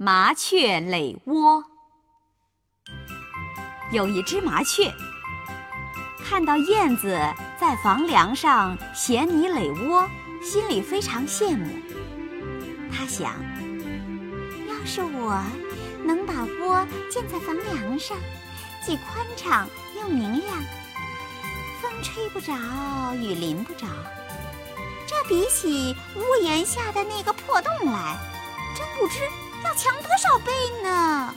麻雀垒窝。有一只麻雀，看到燕子在房梁上衔泥垒窝，心里非常羡慕。他想，要是我能把窝建在房梁上，既宽敞又明亮，风吹不着，雨淋不着，这比起屋檐下的那个破洞来，真不知。要强多少倍呢？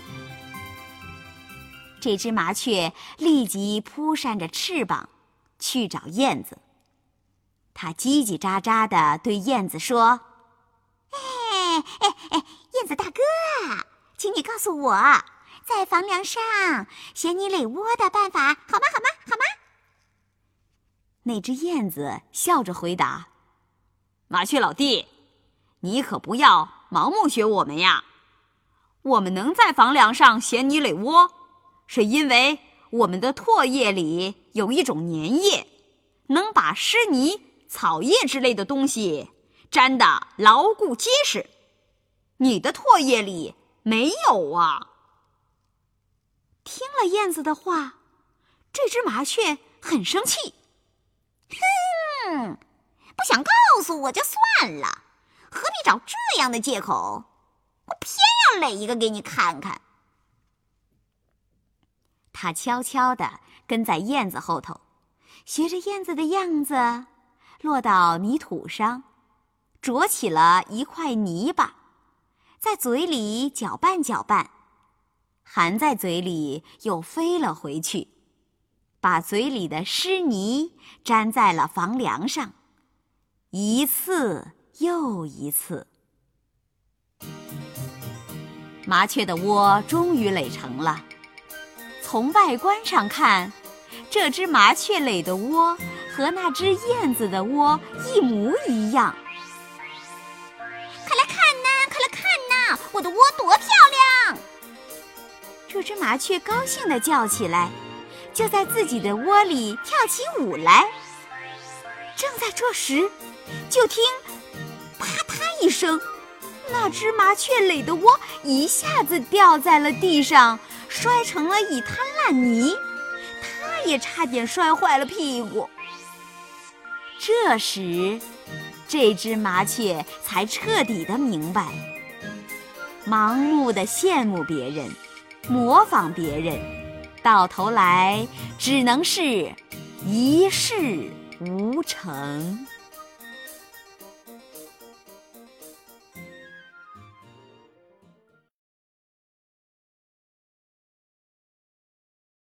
这只麻雀立即扑扇着翅膀，去找燕子。它叽叽喳喳地对燕子说：“哎哎哎，燕子大哥，请你告诉我，在房梁上衔泥垒窝的办法好吗？好吗？好吗？”那只燕子笑着回答：“麻雀老弟，你可不要盲目学我们呀。”我们能在房梁上衔泥垒窝，是因为我们的唾液里有一种粘液，能把湿泥、草叶之类的东西粘得牢固结实。你的唾液里没有啊！听了燕子的话，这只麻雀很生气。哼，不想告诉我就算了，何必找这样的借口？我偏要垒一个给你看看。他悄悄地跟在燕子后头，学着燕子的样子，落到泥土上，啄起了一块泥巴，在嘴里搅拌搅拌，含在嘴里又飞了回去，把嘴里的湿泥粘在了房梁上，一次又一次。麻雀的窝终于垒成了。从外观上看，这只麻雀垒的窝和那只燕子的窝一模一样。快来看呐，快来看呐，我的窝多漂亮！这只麻雀高兴地叫起来，就在自己的窝里跳起舞来。正在这时，就听“啪嗒”一声。那只麻雀垒的窝一下子掉在了地上，摔成了一滩烂泥，它也差点摔坏了屁股。这时，这只麻雀才彻底的明白：盲目的羡慕别人，模仿别人，到头来只能是一事无成。